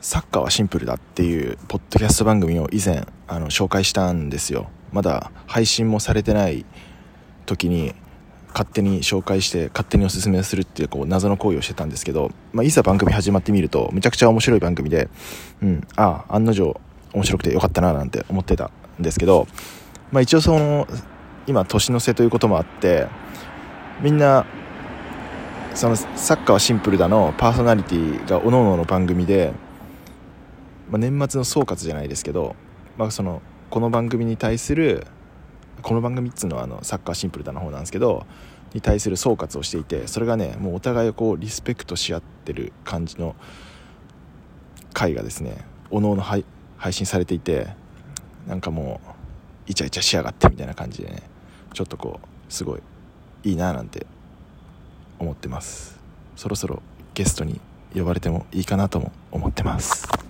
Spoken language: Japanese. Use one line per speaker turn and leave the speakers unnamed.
サッカーはシンプルだっていうポッドキャスト番組を以前あの紹介したんですよ。まだ配信もされてない時に勝手に紹介して勝手におすすめするっていうこう謎の行為をしてたんですけど、まあ、いざ番組始まってみるとめちゃくちゃ面白い番組で、うん、ああ案の定面白くてよかったななんて思ってたんですけど、まあ、一応その今年の瀬ということもあってみんなそのサッカーはシンプルだのパーソナリティがおのおのの番組で、まあ、年末の総括じゃないですけど、まあ、そのこの番組に対するこの番組っつうのはあのサッカーシンプルだの方なんですけどに対する総括をしていてそれがねもうお互いをこうリスペクトし合ってる感じの回がですねおのおの配信されていてなんかもうイチャイチャしやがってみたいな感じでねちょっとこうすごいいいななんて思ってます。そろそろゲストに呼ばれてもいいかなとも思ってます。